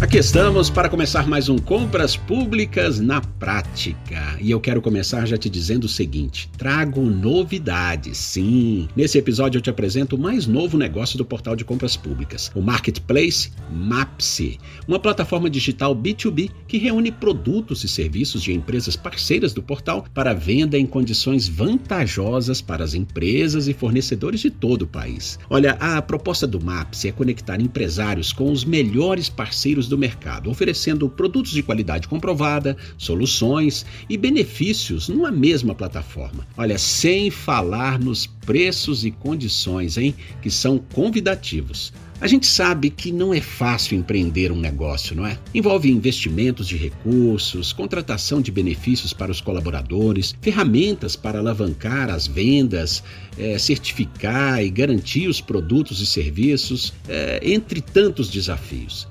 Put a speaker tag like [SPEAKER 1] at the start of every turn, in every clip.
[SPEAKER 1] Aqui estamos para começar mais um Compras Públicas na Prática. E eu quero começar já te dizendo o seguinte: trago novidades. Sim, nesse episódio eu te apresento o mais novo negócio do portal de compras públicas, o Marketplace Mapse, uma plataforma digital B2B que reúne produtos e serviços de empresas parceiras do portal para venda em condições vantajosas para as empresas e fornecedores de todo o país. Olha, a proposta do Mapse é conectar empresários com os melhores parceiros do mercado, oferecendo produtos de qualidade comprovada, soluções e benefícios numa mesma plataforma. Olha, sem falar nos preços e condições, hein, que são convidativos. A gente sabe que não é fácil empreender um negócio, não é? Envolve investimentos de recursos, contratação de benefícios para os colaboradores, ferramentas para alavancar as vendas, é, certificar e garantir os produtos e serviços, é, entre tantos desafios.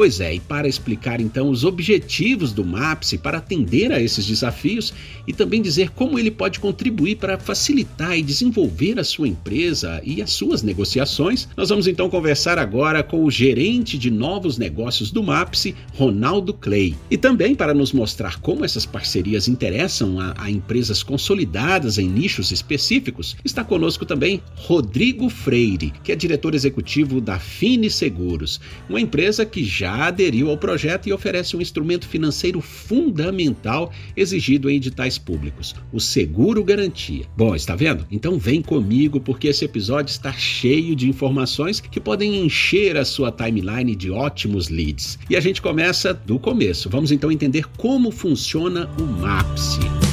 [SPEAKER 1] Pois é, e para explicar então os objetivos do MAPSE para atender a esses desafios e também dizer como ele pode contribuir para facilitar e desenvolver a sua empresa e as suas negociações, nós vamos então conversar agora com o gerente de novos negócios do MAPSE, Ronaldo Clay. E também para nos mostrar como essas parcerias interessam a, a empresas consolidadas em nichos específicos, está conosco também Rodrigo Freire, que é diretor executivo da Fini Seguros, uma empresa que já já aderiu ao projeto e oferece um instrumento financeiro fundamental exigido em editais públicos, o seguro garantia. Bom, está vendo? Então vem comigo porque esse episódio está cheio de informações que podem encher a sua timeline de ótimos leads. E a gente começa do começo. Vamos então entender como funciona o MAPSE.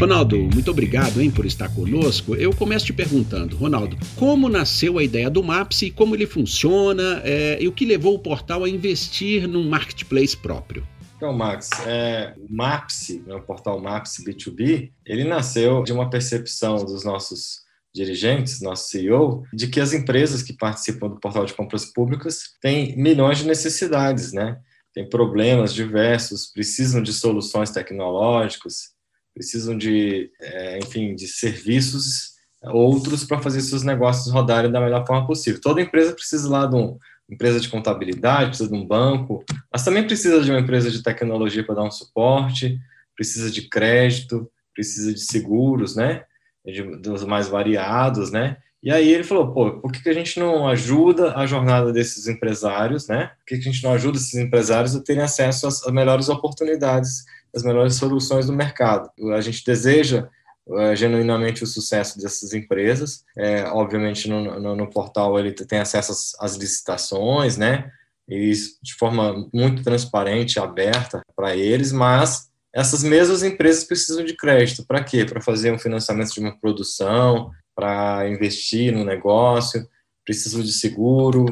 [SPEAKER 1] Ronaldo, muito obrigado hein, por estar conosco. Eu começo te perguntando, Ronaldo, como nasceu a ideia do Maps e como ele funciona é, e o que levou o portal a investir num marketplace próprio?
[SPEAKER 2] Então, Max, é, o Maps, né, o portal Maps B2B, ele nasceu de uma percepção dos nossos dirigentes, nosso CEO, de que as empresas que participam do portal de compras públicas têm milhões de necessidades, né? Tem problemas diversos, precisam de soluções tecnológicas, precisam de, é, enfim, de serviços outros para fazer seus negócios rodarem da melhor forma possível. Toda empresa precisa lá de uma empresa de contabilidade, precisa de um banco, mas também precisa de uma empresa de tecnologia para dar um suporte, precisa de crédito, precisa de seguros, né? De, dos mais variados, né? E aí ele falou, pô, por que, que a gente não ajuda a jornada desses empresários, né? Por que, que a gente não ajuda esses empresários a terem acesso às, às melhores oportunidades as melhores soluções do mercado. A gente deseja uh, genuinamente o sucesso dessas empresas. É, obviamente, no, no, no, portal ele tem acesso às, às licitações, né? E de forma muito transparente, aberta para eles, mas essas mesmas empresas precisam de crédito. Para quê? Para fazer um financiamento de uma produção, para investir no negócio, precisam de seguro.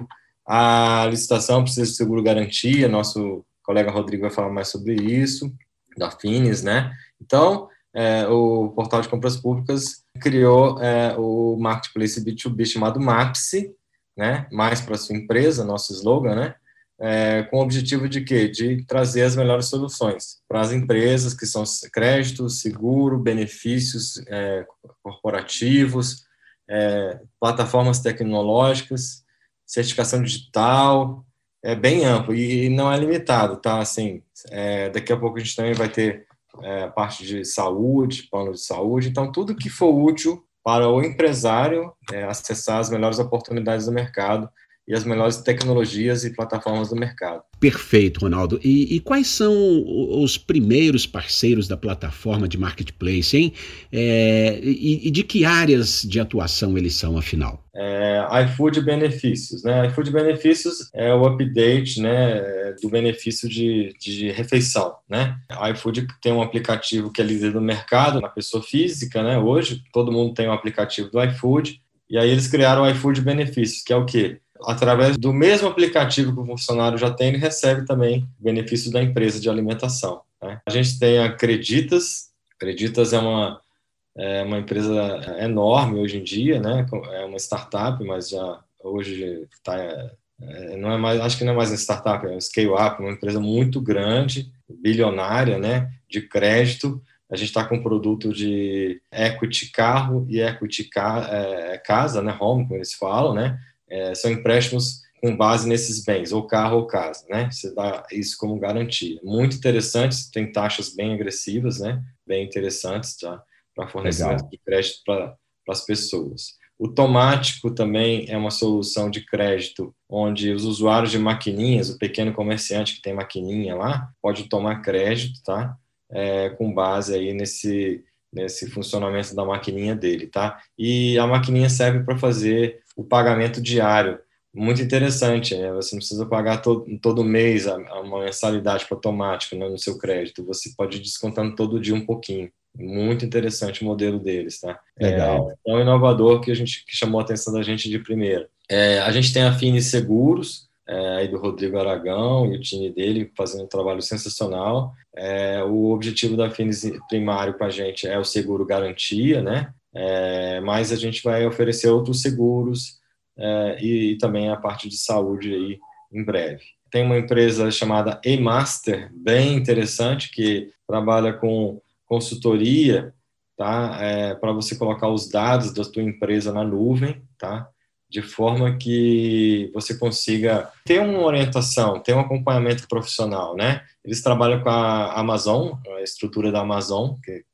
[SPEAKER 2] A licitação precisa de seguro garantia, nosso colega Rodrigo vai falar mais sobre isso da Finis, né? Então, é, o portal de compras públicas criou é, o marketplace B2B chamado Mapse, né? Mais para sua empresa, nosso slogan, né? É, com o objetivo de quê? De trazer as melhores soluções para as empresas que são crédito, seguro, benefícios é, corporativos, é, plataformas tecnológicas, certificação digital, é bem amplo e não é limitado, tá? Assim, é, daqui a pouco a gente também vai ter é, parte de saúde, plano de saúde, então tudo que for útil para o empresário é, acessar as melhores oportunidades do mercado e as melhores tecnologias e plataformas do mercado.
[SPEAKER 1] Perfeito, Ronaldo. E, e, quais são os primeiros parceiros da plataforma de marketplace, hein? É, e, e, de que áreas de atuação eles são, afinal?
[SPEAKER 2] É, iFood Benefícios, né? iFood Benefícios é o update, né, do benefício de, de refeição, né? A iFood tem um aplicativo que é líder do mercado, na pessoa física, né? Hoje todo mundo tem um aplicativo do iFood. E aí eles criaram o iFood Benefícios, que é o quê? Através do mesmo aplicativo que o funcionário já tem, ele recebe também benefício da empresa de alimentação. Né? A gente tem a Creditas, Creditas é uma, é uma empresa enorme hoje em dia, né? é uma startup, mas já hoje está é, não é mais, acho que não é mais uma startup, é uma scale-up, uma empresa muito grande, bilionária, né, de crédito, A gente está com um produto de equity carro e equity ca é, casa, né, home, como eles falam, né? É, são empréstimos com base nesses bens, ou carro ou casa, né? Você dá isso como garantia. Muito interessante, tem taxas bem agressivas, né? Bem interessantes, tá? Para fornecimento Legal. de crédito para as pessoas. O Tomático também é uma solução de crédito onde os usuários de maquininhas, o pequeno comerciante que tem maquininha lá, pode tomar crédito, tá? É, com base aí nesse, nesse funcionamento da maquininha dele, tá? E a maquininha serve para fazer o pagamento diário. Muito interessante, né? Você não precisa pagar todo, todo mês a, a uma mensalidade para automático né, no seu crédito. Você pode ir descontando todo dia um pouquinho. Muito interessante o modelo deles, tá?
[SPEAKER 1] Legal.
[SPEAKER 2] É, é um inovador que a gente que chamou a atenção da gente de primeira. É, a gente tem a Fini Seguros, é, aí do Rodrigo Aragão e o time dele fazendo um trabalho sensacional. É, o objetivo da Finis primário para a gente é o seguro garantia, né? É, mas a gente vai oferecer outros seguros é, e, e, também a parte de saúde aí em breve. Tem uma empresa chamada eMaster, bem interessante, que trabalha com consultoria, tá? É, para você colocar os dados da sua empresa na nuvem, tá? De forma que você consiga ter uma orientação, ter um acompanhamento profissional, né? Eles trabalham com a Amazon, a estrutura da Amazon, que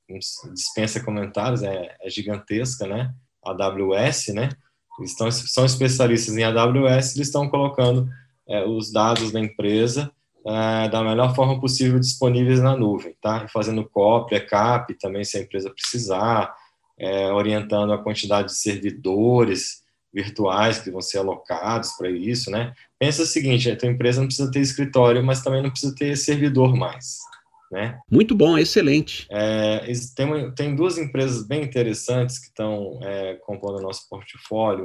[SPEAKER 2] dispensa comentários, é, é gigantesca, né? AWS, né? Eles estão, são especialistas em AWS, eles estão colocando é, os dados da empresa é, da melhor forma possível disponíveis na nuvem, tá? Fazendo cópia, cap também se a empresa precisar, é, orientando a quantidade de servidores virtuais que vão ser alocados para isso, né? Pensa o seguinte, a tua empresa não precisa ter escritório, mas também não precisa ter servidor mais, né?
[SPEAKER 1] Muito bom, excelente.
[SPEAKER 2] É, tem, tem duas empresas bem interessantes que estão é, compondo o nosso portfólio,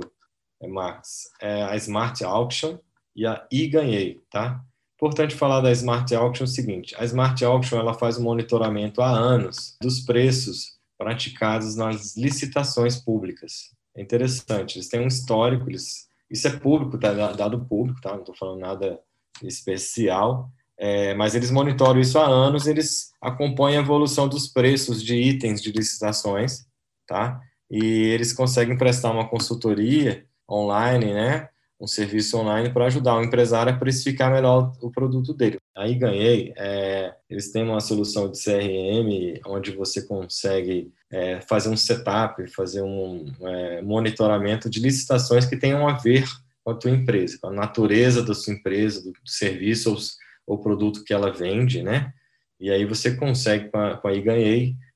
[SPEAKER 2] é, Max, é a Smart Auction e a iGanhei, tá? Importante falar da Smart Auction é o seguinte: a Smart Auction ela faz o um monitoramento há anos dos preços praticados nas licitações públicas. É interessante, eles têm um histórico, eles, isso é público, tá, dado público, tá? não estou falando nada especial, é, mas eles monitoram isso há anos, eles acompanham a evolução dos preços de itens de licitações, tá? E eles conseguem prestar uma consultoria online, né? um serviço online para ajudar o empresário a precificar melhor o produto dele. Aí ganhei, é, eles têm uma solução de CRM onde você consegue é, fazer um setup, fazer um é, monitoramento de licitações que tenham a ver com a tua empresa, com a natureza da sua empresa, do, do serviço ou, ou produto que ela vende, né? E aí você consegue, com a, com a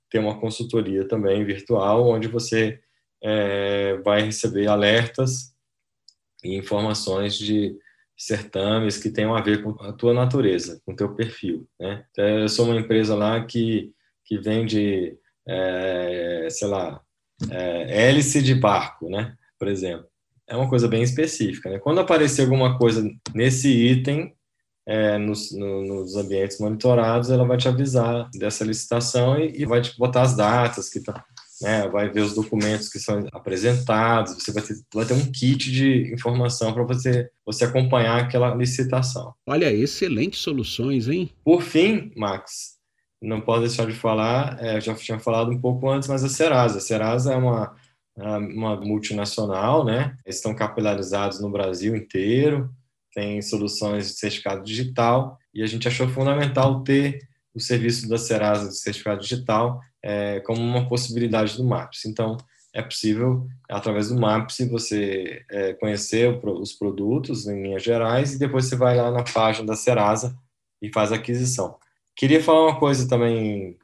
[SPEAKER 2] ter uma consultoria também virtual, onde você é, vai receber alertas e informações de certames que tenham a ver com a tua natureza, com o teu perfil. Né? Então, eu sou uma empresa lá que, que vende, é, sei lá, é, hélice de barco, né? por exemplo. É uma coisa bem específica. Né? Quando aparecer alguma coisa nesse item, é, nos, no, nos, ambientes monitorados, ela vai te avisar dessa licitação e, e vai te botar as datas que tá, né, vai ver os documentos que são apresentados, você vai ter, vai ter um kit de informação para você, você acompanhar aquela licitação.
[SPEAKER 1] Olha, excelentes soluções, hein?
[SPEAKER 2] Por fim, Max, não posso deixar de falar, é, já tinha falado um pouco antes, mas a Serasa. A Serasa é uma, uma multinacional, né? Eles estão capilarizados no Brasil inteiro, tem soluções de certificado digital, e a gente achou fundamental ter o serviço da Serasa de certificado digital é, como uma possibilidade do MAPS. Então, é possível, através do MAPS, você é, conhecer os produtos em linhas gerais e depois você vai lá na página da Serasa e faz a aquisição. Queria falar uma coisa também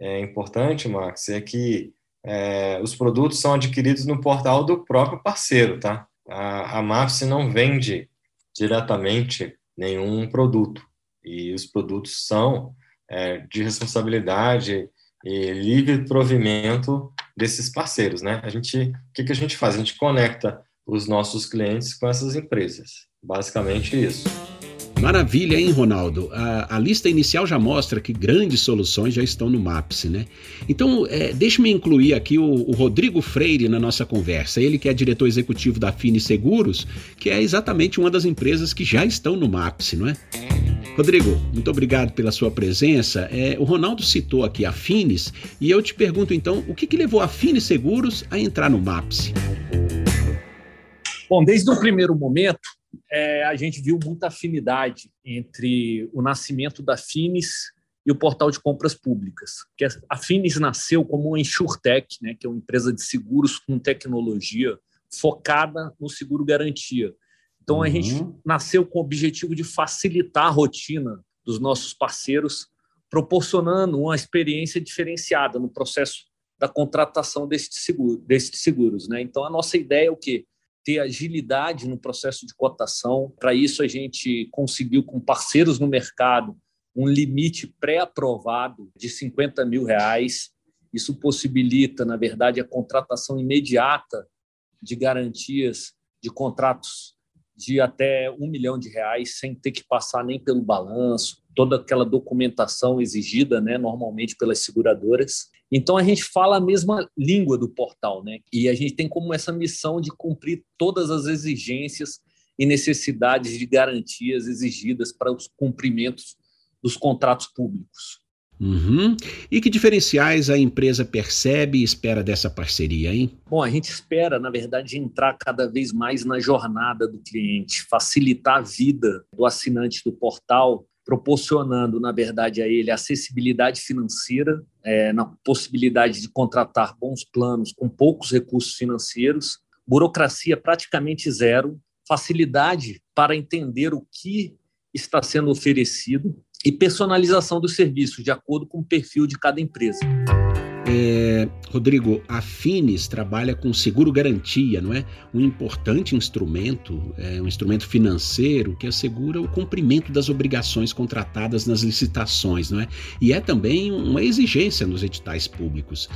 [SPEAKER 2] é, importante, Max, é que é, os produtos são adquiridos no portal do próprio parceiro, tá? A, a MAPS não vende diretamente nenhum produto e os produtos são é, de responsabilidade e livre provimento desses parceiros, né? A gente, o que, que a gente faz? A gente conecta os nossos clientes com essas empresas. Basicamente isso.
[SPEAKER 1] Maravilha, hein, Ronaldo? A, a, lista inicial já mostra que grandes soluções já estão no MAPS, né? Então, é, deixe-me incluir aqui o, o, Rodrigo Freire na nossa conversa. Ele que é diretor executivo da Fini Seguros, que é exatamente uma das empresas que já estão no MAPS, não é? Rodrigo, muito obrigado pela sua presença. É, o Ronaldo citou aqui a Finis e eu te pergunto então, o que, que levou a Finis Seguros a entrar no MAPS?
[SPEAKER 3] Bom, desde o primeiro momento, é, a gente viu muita afinidade entre o nascimento da Finis e o portal de compras públicas. Que a Finis nasceu como uma insurtech, né, que é uma empresa de seguros com tecnologia focada no seguro garantia. Então uhum. a gente uhum. nasceu com o objetivo de facilitar a rotina dos nossos parceiros, proporcionando uma experiência diferenciada no processo da contratação destes seguro, destes seguros. Né? Então a nossa ideia é o quê? Ter agilidade no processo de cotação. Para isso a gente conseguiu com parceiros no mercado um limite pré-aprovado de 50 mil reais. Isso possibilita, na verdade, a contratação imediata de garantias de contratos de até um milhão de reais sem ter que passar nem pelo balanço, toda aquela documentação exigida, né, normalmente pelas seguradoras. Então a gente fala a mesma língua do portal, né? E a gente tem como essa missão de cumprir todas as exigências e necessidades de garantias exigidas para os cumprimentos dos contratos públicos.
[SPEAKER 1] Uhum. E que diferenciais a empresa percebe e espera dessa parceria, hein?
[SPEAKER 3] Bom, a gente espera, na verdade, entrar cada vez mais na jornada do cliente, facilitar a vida do assinante do portal, proporcionando, na verdade, a ele acessibilidade financeira, é, na possibilidade de contratar bons planos com poucos recursos financeiros, burocracia praticamente zero, facilidade para entender o que está sendo oferecido e personalização dos serviços de acordo com o perfil de cada empresa.
[SPEAKER 1] É, Rodrigo, a Finis trabalha com seguro garantia, não é? Um importante instrumento, é, um instrumento financeiro que assegura o cumprimento das obrigações contratadas nas licitações, não é? E é também uma exigência nos editais públicos.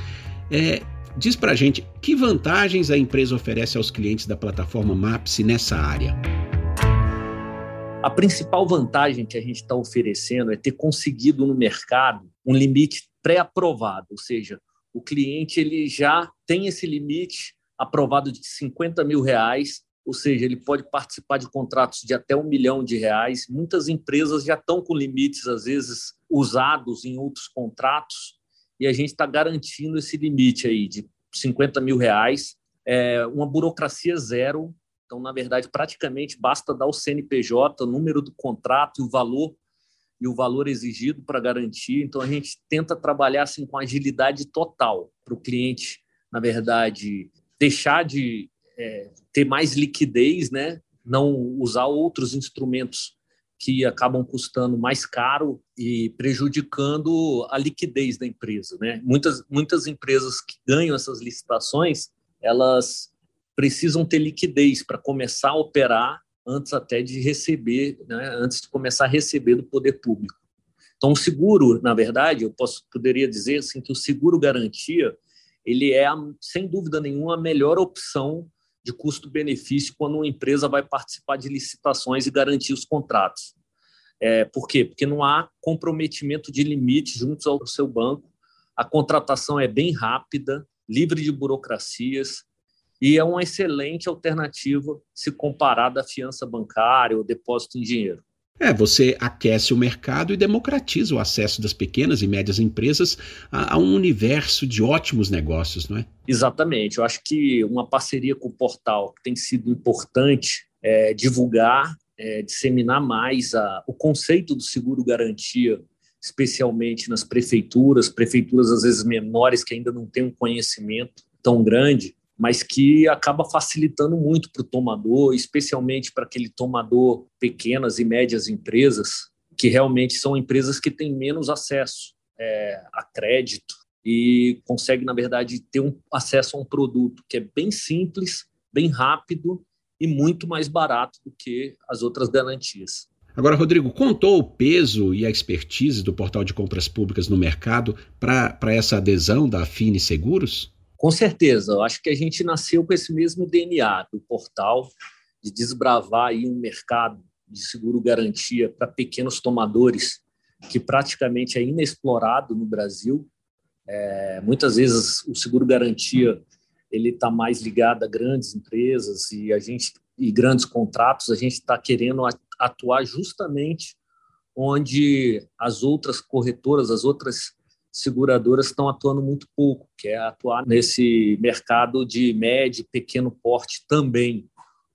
[SPEAKER 1] É, diz pra gente que vantagens a empresa oferece aos clientes da plataforma MAPS nessa área.
[SPEAKER 3] A principal vantagem que a gente está oferecendo é ter conseguido no mercado um limite pré-aprovado, ou seja, o cliente ele já tem esse limite aprovado de 50 mil reais, ou seja, ele pode participar de contratos de até um milhão de reais. Muitas empresas já estão com limites, às vezes, usados em outros contratos, e a gente está garantindo esse limite aí de 50 mil reais. É uma burocracia zero, então, na verdade, praticamente basta dar o CNPJ, o número do contrato e o valor e o valor exigido para garantir. Então, a gente tenta trabalhar assim com agilidade total para o cliente, na verdade, deixar de é, ter mais liquidez, né? não usar outros instrumentos que acabam custando mais caro e prejudicando a liquidez da empresa. Né? Muitas, muitas empresas que ganham essas licitações, elas precisam ter liquidez para começar a operar antes até de receber, né, antes de começar a receber do poder público. Então, o seguro, na verdade, eu posso, poderia dizer assim, que o seguro garantia ele é, sem dúvida nenhuma, a melhor opção de custo-benefício quando uma empresa vai participar de licitações e garantir os contratos. É, por quê? Porque não há comprometimento de limite junto ao seu banco, a contratação é bem rápida, livre de burocracias, e é uma excelente alternativa se comparada à fiança bancária ou depósito em dinheiro.
[SPEAKER 1] É, você aquece o mercado e democratiza o acesso das pequenas e médias empresas a, a, um universo de ótimos negócios, não é?
[SPEAKER 3] Exatamente. Eu acho que uma parceria com o portal que tem sido importante é divulgar, é, disseminar mais a, o conceito do seguro garantia, especialmente nas prefeituras, prefeituras às vezes menores que ainda não têm um conhecimento tão grande mas que acaba facilitando muito para o tomador, especialmente para aquele tomador pequenas e médias empresas, que realmente são empresas que têm menos acesso é, a crédito e consegue, na verdade, ter um acesso a um produto que é bem simples, bem rápido e muito mais barato do que as outras garantias.
[SPEAKER 1] Agora, Rodrigo, contou o peso e a expertise do portal de compras públicas no mercado para essa adesão da Fini Seguros?
[SPEAKER 3] Com certeza, eu acho que a gente nasceu com esse mesmo DNA do portal, de desbravar aí um mercado de seguro garantia para pequenos tomadores que praticamente é inexplorado no Brasil. É, muitas vezes o seguro garantia ele está mais ligado a grandes empresas e a gente e grandes contratos. A gente está querendo atuar justamente onde as outras corretoras, as outras seguradoras estão atuando muito pouco, que é atuar nesse mercado de médio e pequeno porte também.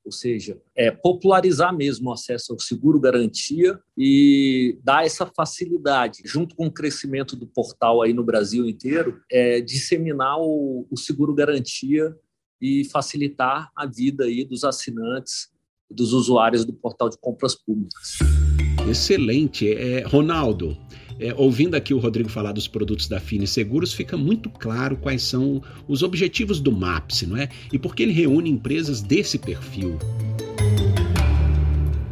[SPEAKER 3] Ou seja, é popularizar mesmo o acesso ao seguro garantia e dar essa facilidade, junto com o crescimento do portal aí no Brasil inteiro, é disseminar o, o seguro garantia e facilitar a vida aí dos assinantes, dos usuários do portal de compras públicas.
[SPEAKER 1] Excelente. É, Ronaldo, é, ouvindo aqui o Rodrigo falar dos produtos da Fine Seguros, fica muito claro quais são os objetivos do MAPS, não é? E por que ele reúne empresas desse perfil.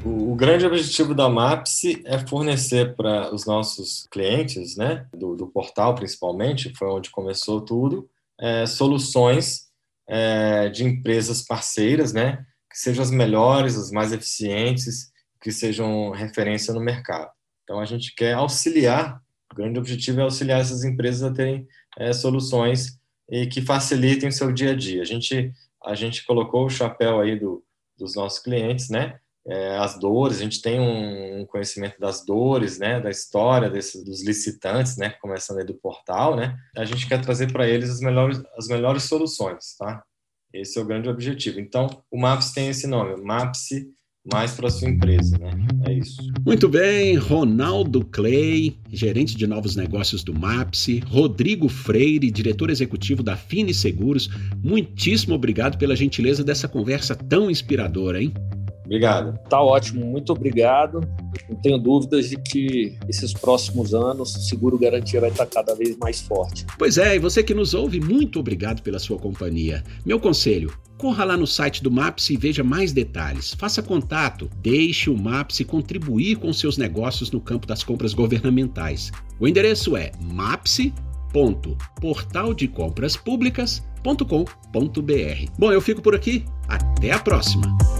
[SPEAKER 2] O, o grande objetivo da MAPS é fornecer para os nossos clientes, né, do, do, portal principalmente, foi onde começou tudo, é, soluções é, de empresas parceiras, né, que sejam as melhores, as mais eficientes, que sejam referência no mercado. Então, a gente quer auxiliar, o grande objetivo é auxiliar essas empresas a terem é, soluções e que facilitem o seu dia a dia. A gente, a gente colocou o chapéu aí do, dos nossos clientes, né? É, as dores, a gente tem um, conhecimento das dores, né, da história dos licitantes, né, começando aí do portal, né, a gente quer trazer para eles as melhores, as melhores soluções, tá? Esse é o grande objetivo. Então, o MAPS tem esse nome, MAPS mais para sua empresa, né? É isso.
[SPEAKER 1] Muito bem, Ronaldo Clay, gerente de novos negócios do MAPSE, Rodrigo Freire, diretor executivo da Fini Seguros, muitíssimo obrigado pela gentileza dessa conversa tão inspiradora, hein?
[SPEAKER 2] Obrigado.
[SPEAKER 3] Tá ótimo, muito obrigado. Não tenho dúvidas de que esses próximos anos o seguro garantia vai estar cada vez mais forte.
[SPEAKER 1] Pois é, e você que nos ouve, muito obrigado pela sua companhia. Meu conselho, corra lá no site do MAPS e veja mais detalhes. Faça contato, deixe o MAPS contribuir com seus negócios no campo das compras governamentais. O endereço é maps.portaldecompraspublicas.com.br. Bom, eu fico por aqui. Até a próxima.